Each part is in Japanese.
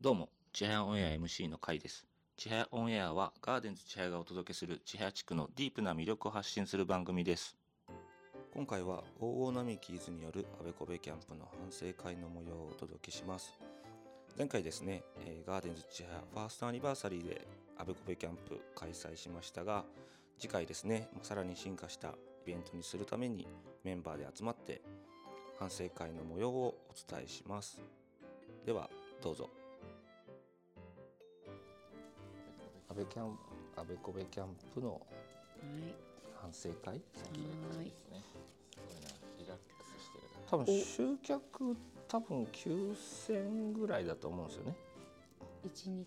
どうも、ちはやオンエア MC の会です。ちはやオンエアはガーデンズちはやがお届けするちはや地区のディープな魅力を発信する番組です。今回は大大並木伊豆によるあべこべキャンプの反省会の模様をお届けします。前回ですね、えーガーデンズちはやファーストアニバーサリーであべこべキャンプ開催しましたが、次回ですね、さらに進化したイベントにするためにメンバーで集まって反省会の模様をお伝えします。ではどうぞ。安倍キャン安倍こべキャンプのはい。反省会はい。ね。すごいな、リラックスしてる。多分集客多分9000ぐらいだと思うんですよね一日？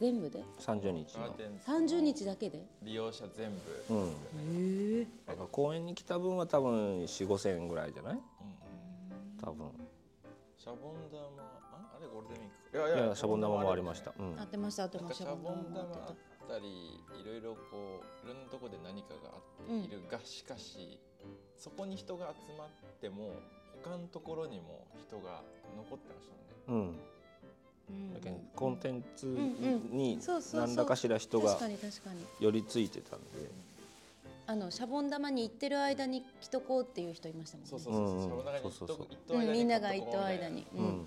全部で？30日の三十日だけで？利用者全部。うんへえ。だから公園に来た分は多分4 5 0 0円ぐらいじゃない？うん多分シャボン玉、ゴールデンウィークか。いいやシャボン玉もありました、うんあってました。あってました。ャボン玉もあったり、いろいろこういろんなところで何かがあっているが、しかしそこに人が集まっても他のところにも人が残ってましたね。うんうんだけどコンテンツんうんにそうそうそう何らかしら人が確かに確かに。寄りついてたんであのシャボン玉に行ってる間に来とこうっていう人いましたもんね。そうそうそうそう。みんなが行った間に。ううんん。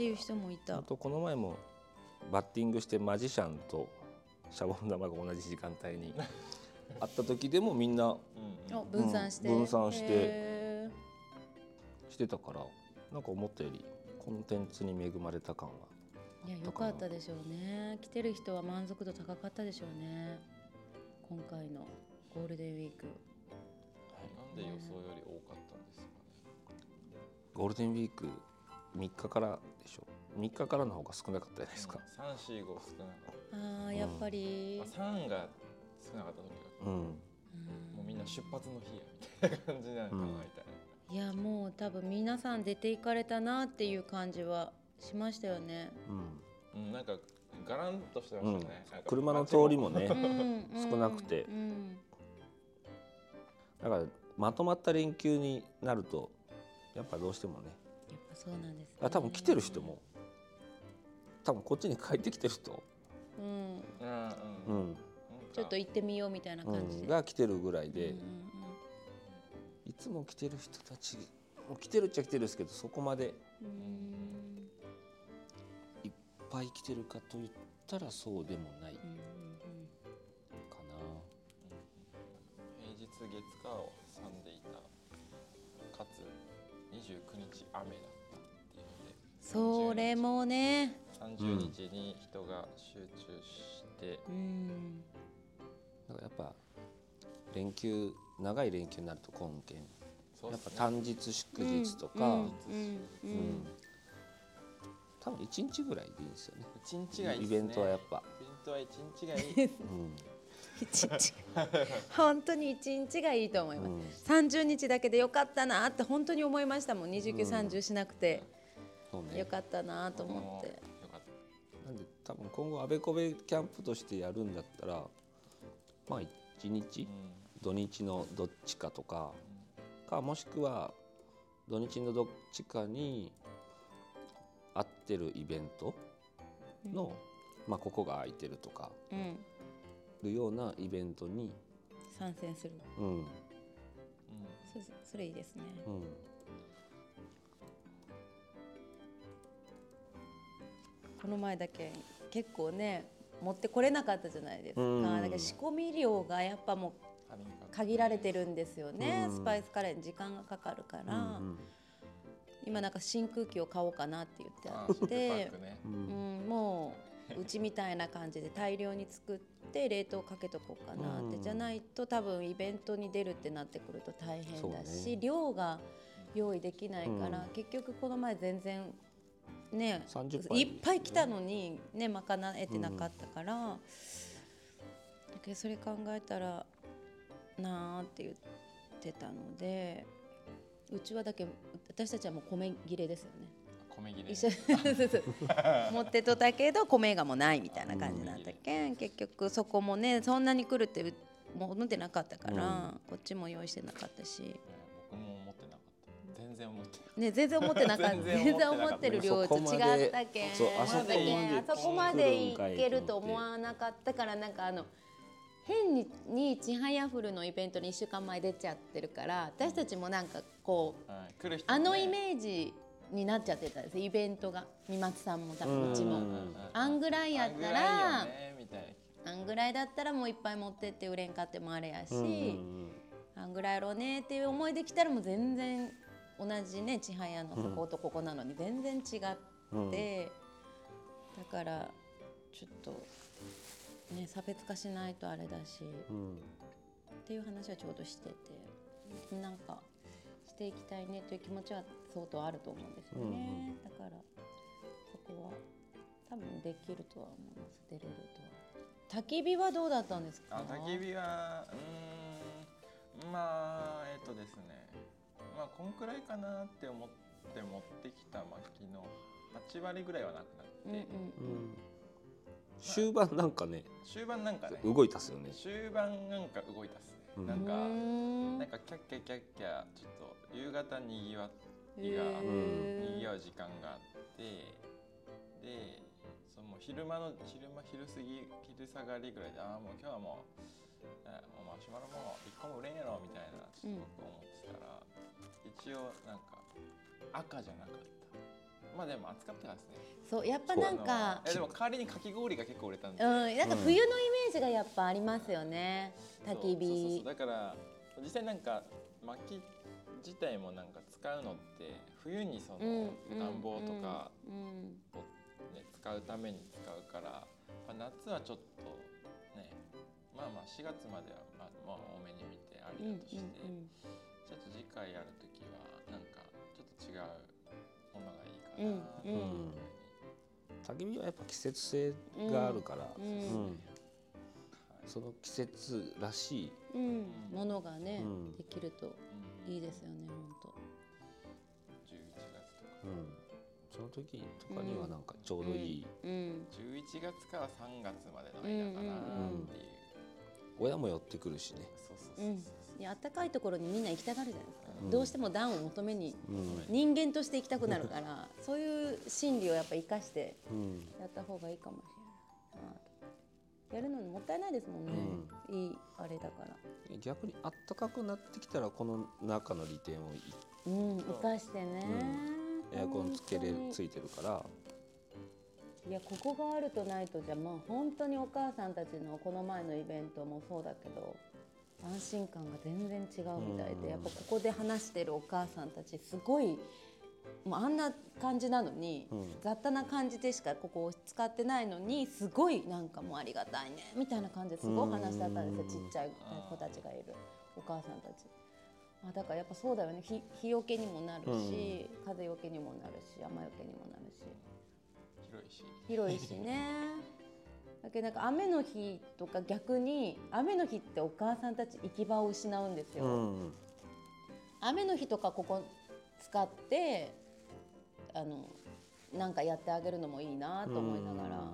っていう人もいたあ。とこの前もバッティングしてマジシャンとシャボン玉が同じ時間帯に 会った時でもみんな分散して。うん分散してへしてたからなんか思ったよりコンテンツに恵まれた感はーいや良かったでしょうね。来てる人は満足度高かったでしょうね。今回のゴールデンウィーク。なんで予想より多かったんですかね。ゴールデンウィーク3日からでしょ3日からの方が少なかったじゃないですか、三四五少なかっああやっぱりた。。三が少なかった時が。うん、うんもうみんな出発の日やみたいな感じなのかなうんみたいな。いやもう多分皆さん出ていかれたなっていう感じはしましたよね。うんうん、なんかガランとしてましたね。なんか車の通りもねうん 少なくてうんだからまとまった連休になるとやっぱどうしてもねそうなんです、ね。あ多分来てる人も多分こっちに帰ってきてる人、うん、うんううんんちょっと行ってみようみたいな感じで。うん、が来てるぐらいで、うんうんいつも来てる人たちもう来てるっちゃ来てるんですけどそこまでうんうんいっぱい来てるかといったらそうでもないかうんうんな。平日月火を挟んでいた。かつ29日雨だった。それもね。30日に人が集中して、うん。だからやっぱ連休長い連休になると今件やっぱ単日祝日とか、うん。うん。うん。多分1日ぐらいでいいんですよね。一日がいいね。ベントはやっぱ、イベントは一日がいい。うん。一日本当に一日がいいと思います。うん。三十日だけでよかったなって本当に思いましたもん。二十九三十しなくてね。よかったなと思って。よかっなんで多分今後あべこべキャンプとしてやるんだったらまあ1日？た。うん。土日のどっちかとか。かもしくは土日のどっちかに合ってるイベント？の、まあ、ここが空いてるとか。うん。いうようなイベントに、参戦する。うん。うん。そそれいいですね。うん、この前だけ結構ね持ってこれなかったじゃないですか。うん。だから仕込み量がやっぱもう限られてるんですよね。うん。スパイスカレーに時間がかかるから、うん今なんか真空機を買おうかなって言ってあって。ク、ね。うん。うん、もううちみたいな感じで大量に作って冷凍かけとこうかなって、うんじゃないと多分イベントに出るってなってくると大変だし、ね。量が用意できないから、うん。結局この前全然ね30杯。いっぱい来たのにね賄えてなかったから、だけどそれ考えたらなあって言ってたのでうちはだけ私たちはもう米切れですよね。米切れ。持ってとったけど米がもうないみたいな感じなんだけん。結局そこもねそんなに来るってもう思ってなかったから、うん。こっちも用意してなかったし。僕も然思ってね 全然思ってなかった。全然思ってる量と違ったけん。あそこまでいけると思わなかったからなんかあの変ににちはやふるのイベントに1週間前出ちゃってるから私たちもなんかこう、はい。来る人、ね、あのイメージになっちゃってたんですイベントが。三松さんも多分うちも。あんぐらいやったらあんぐらいだったらもういっぱい持ってって売れんかってもあれやしあんぐらいやろうねっていう思いできたらもう全然同じね千早のそことここなのに全然違って、だからちょっとね差別化しないとあれだし、っていう話はちょうどしててなんかしていきたいねという気持ちは相当あると思うんですよね、だからそこは多分できるとは思います。出れるとは。焚き火はどうだったんですか？焚き火はうんまあえっ、とですね。まあこんくらいかなって思って持ってきた薪の8割ぐらいはなくなって、終盤なんかね終盤なんかね。動いたっすよね。終盤なんか動いたっすね、うん、なんかなんかキャッキャキャッキャちょっと夕方にぎわいがにぎわう時間があってでその昼間の昼間昼過ぎ昼下がりぐらいでああもう今日はもうもうマシュマロも一個も売れんやろみたいなちょっと僕思って一応なんか赤じゃなかった。まあでも暑かったですね。そうやっぱなんかでも代わりにかき氷が結構売れたんで、うん、なんか冬のイメージがやっぱありますよね、うん、焚き火だから実際なんか薪自体もなんか使うのって冬にその暖房とかを、ね、使うために使うから、まあ、夏はちょっとねまあまあ4月まではまあまあ多めに見てありだとして、ちょっと次回やる時はなんかちょっと違うものがいいかなというふうに。焚き火はやっぱ季節性があるから、うん、その季節らしい、ものがね、できるといいですよね本当。11月とか、その時とかにはなんかちょうどいい、うん。うん、11月から3月までの間かなっていう、親も寄ってくるしね。そうそうそうそういや暖かいところにみんな行きたがるじゃないですか、うん、どうしても暖を求めに人間として行きたくなるから、そういう心理をやっぱ生かしてやった方がいいかもしれない、やるのにもったいないですもんね、うん、いいあれだから。逆に暖かくなってきたらこの中の利点をうん生かしてね、エアコンつけれついてるから。いやここがあるとないとじゃまあ本当にお母さんたちのこの前のイベントもそうだけど安心感が全然違うみたいでやっぱここで話してるお母さんたちすごいもうあんな感じなのに、うん、雑多な感じでしかここを使ってないのにすごいなんかもうありがたいねみたいな感じですごい話だったんですよちっちゃい子たちがいるお母さんたち。あだからやっぱそうだよね。日日よけにもなるし、うん、風よけにもなるし雨よけにもなるし。広いし。広いしねだけどなんか雨の日とか逆に雨の日ってお母さんたち行き場を失うんですよ。うん、雨の日とかここ使ってあのなんかやってあげるのもいいなと思いながら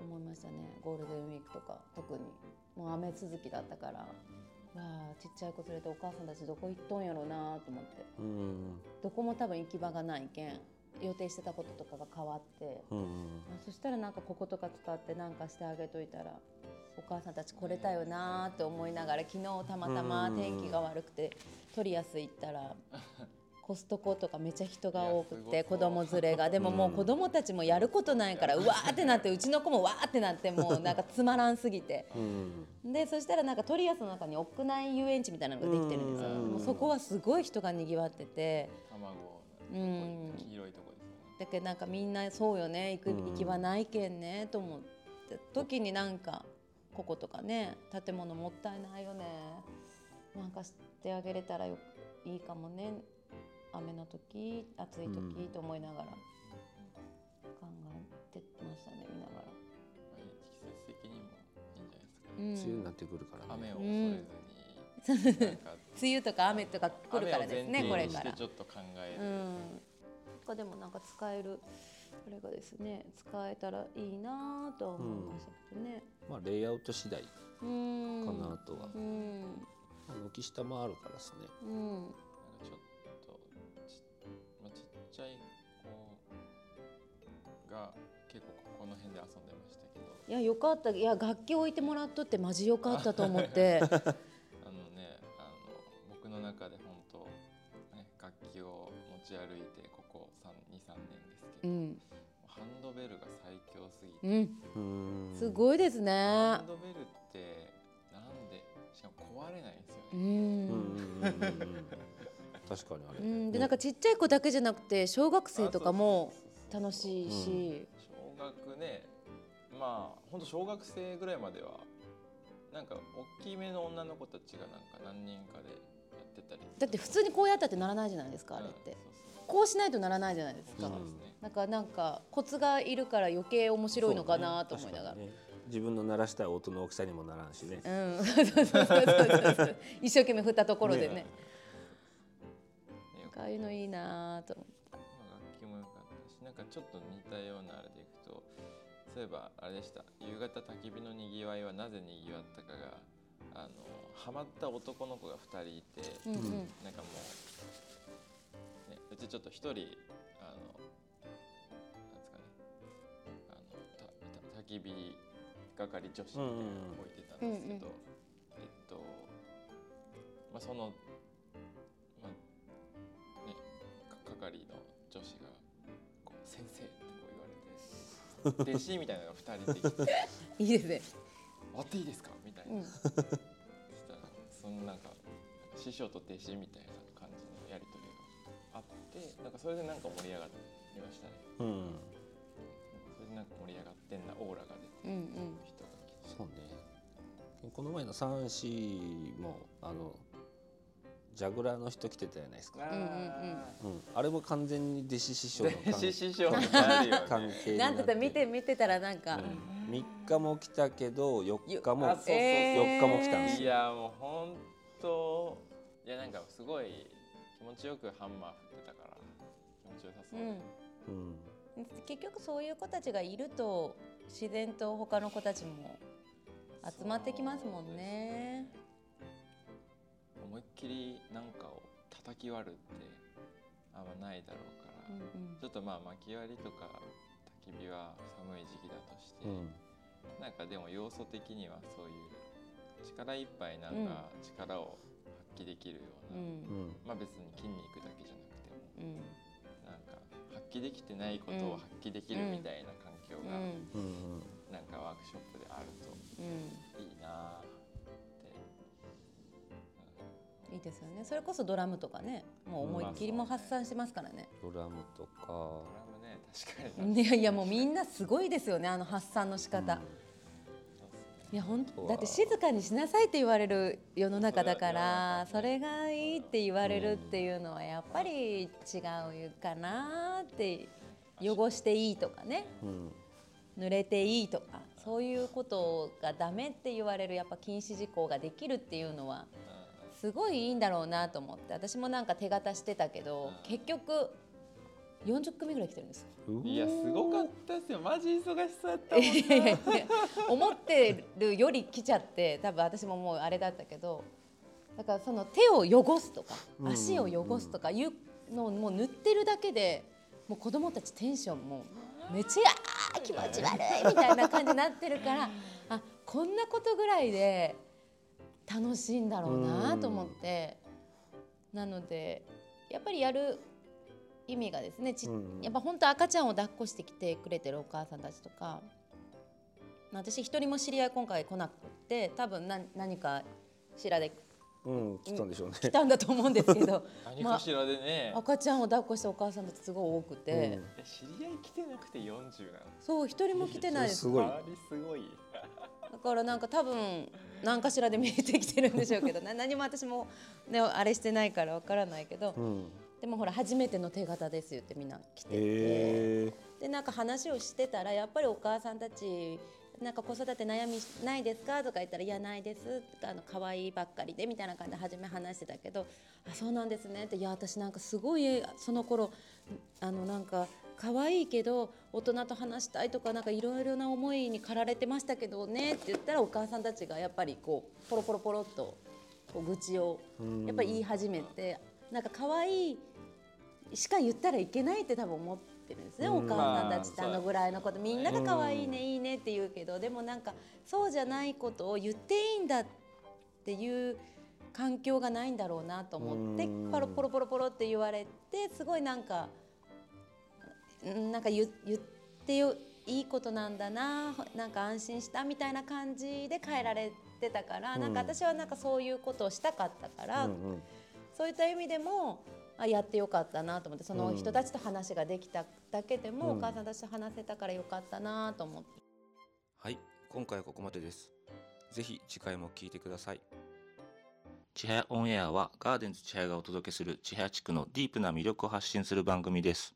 思いましたね。ゴールデンウィークとか特に。もう雨続きだったからわあちっちゃい子連れてお母さんたちどこ行っとんやろうなと思って、うん、どこも多分行き場がないけん予定してたこととかが変わって、うんうん、そしたらなんかこことか使って何かしてあげといたらお母さんたち来れたよなって思いながら昨日たまたま天気が悪くてトリアス行ったらコストコとかめちゃ人が多くて子供連れが。でももう子供たちもやることないからうわーってなってうちの子もわーってなってもうなんかつまらんすぎて、でそしたらなんかトリアスの中に屋内遊園地みたいなのができてるんですよ、そこはすごい人がにぎわってて。うん、黄色いとこだけどなんかみんなそうよね。行く行き場ないけんね。と思って。時になんかこことかね。建物もったいないよね。なんかしてあげれたらよいいかもね。雨の時暑い時と思いながら。考えてましたね見ながら。季節的にもいいんじゃないですか、ね、梅雨になってくるから、ね、雨を恐れずに、うん、梅雨とか雨とか来るからですね、これから。ちょっと考える、うん、でもなんか使えるこれがですね使えたらいいなとは思いましたけどね、うん、まあレイアウト次第かなとは、うん、軒下もあるからですね、うん、ちょっとち,、まあ、ちっちゃい子が結構この辺で遊んでましたけど。いやよかった。いや楽器置いてもらっとってマジよかったと思って。器を持ち歩いてここ23年ですけど、うん、ハンドベルが最強すぎて、うん、うん。すごいですね。ハンドベルってなんでしかも壊れないんですようね、うん確かにあれ、うん、でなんかちっちゃい子だけじゃなくて小学生とかも楽しいし、小学ねまあ本当小学生ぐらいまではなんか大きめの女の子たちがなんか何人かでやってたり。だって普通にこうやったってならないじゃないですかあれって、うんこうしないとならないじゃないですか、そうなんかなんかコツがいるから余計面白いのかなと思いながら。確かにね。自分の鳴らしたい音の大きさにもならんしね。うん、そうそうそうそうそう。一生懸命振ったところでね。ねねああいうのいいなと思って。まあ楽器も良かったしなんかちょっと似たようなあれでいくとそういえばあれでした。夕方焚き火のにぎわいはなぜにぎわったかがあのハマった男の子が2人いて、うんうんなんかもう、ね、うちちょっと一人あのなんですかねあのたた焚き火係女子みたいなのを置いてたんですけど、うんうんえっとまあそのまあねか係の女子がこう先生ってこう言われて 弟子みたいなのが2人できていいですね、「割っていいですか?」みたいな。うん、そのなんか師匠と弟子みたいな感じのやり取りがあってなんかそれでなんか盛り上がりましたね。うん。それでなんか盛り上がってんなオーラが出てうんうん人が来て。そうね。この前の三子もあのジャグラーの人来てたじゃないですか、うんうんうん、あれも完全に弟子師匠の関 弟子師匠の関ね。係になってなんて見て見てたらなんか、うん。3日も来たけど4日もあそうそうそう。えー4日も来たんですよ。いやもうすごい気持ちよくハンマー振ってたから気持ちよさそう。で、うん。うん。結局そういう子たちがいると自然と他の子たちも集まってきますもんね。思いっきりなんかを叩き割るってあんまないだろうから、うんちょっとまあ薪割りとか焚き火は寒い時期だとして、うん。なんかでも要素的にはそういう力いっぱいなんか力を発揮できるような、うん。うん。まあ別に筋肉だけじゃなくてもうん。なんか発揮できてないことを発揮できるみたいな環境がうん。うんなんかワークショップであるとうんいいなって、いいですよね。それこそドラムとかね、もう思いっきりも発散してますからね。ドラムとか。ドラムね確かに。いやいやもうみんなすごいですよねあの発散の仕方。うんいや本当だって静かにしなさいって言われる世の中だからそそれれがいいって言われるっていうのはやっぱり違うかなって汚していいとかね。うん。濡れていいとかそういうことがダメって言われるやっぱ禁止事項ができるっていうのはすごいいいんだろうなと思って私もなんか手形してたけど結局40組ぐらい来てるんですいやすごかったですよ。マジ忙しそうやったもん いやいやいや思ってるより来ちゃって多分私ももうあれだったけどだからその手を汚すとかうん。足を汚すとかいうのをもう塗ってるだけでもう子供たちテンションもうめちゃ気持ち悪いみたいな感じになってるからあこんなことぐらいで楽しいんだろうなと思って。なのでやっぱりやる意味がですねちうんやっぱ本当赤ちゃんを抱っこしてきてくれてるお母さんたちとか。まあ私一人も知り合い今回来なくって多分何何かしらで。うん来たんでしょうね。来たんだと思うんですけど。何かしらでね、赤ちゃんを抱っこしたお母さんたちすごい多くて、うん。え知り合い来てなくて40なのそう一人も来てないです。すごい。周りすごい。だからなんか多分何かしらで見えてきてるんでしょうけどな何も私も、ね、あれしてないからわからないけど、うんでもほら初めての手形ですよってみんな来てて、えでなんか話をしてたらやっぱりお母さんたちなんか子育て悩みないですかとか言ったら「いやないです」あの可愛いばっかりでみたいな感じで初め話してたけど「あそうなんですね」って「いや私なんかすごいその頃あのなんか可愛いけど大人と話したいとかなんかいろいろな思いに駆られてましたけどね」って言ったらお母さんたちがやっぱりこうポロポロポロっとこう愚痴をうんやっぱり言い始めてなんか可愛いしか言ったらいけないって多分思っってるんですね、お母さんたちってあのぐらいのことみんなが可愛いね、いいねって言うけどでもなんかそうじゃないことを言っていいんだっていう環境がないんだろうなと思ってポロポロポロポロって言われてすごいなんかなんか言言ってよいいことなんだななんか安心したみたいな感じで変えられてたから、うん、なんか私はなんかそういうことをしたかったから、うんうん、そういった意味でもあやってよかったなと思ってその人たちと話ができただけでも、うん、お母さんたちと話せたからよかったなと思って。はい今回はここまでです。ぜひ次回も聞いてください。千早オンエアはガーデンズ千早がお届けする千早地区のディープな魅力を発信する番組です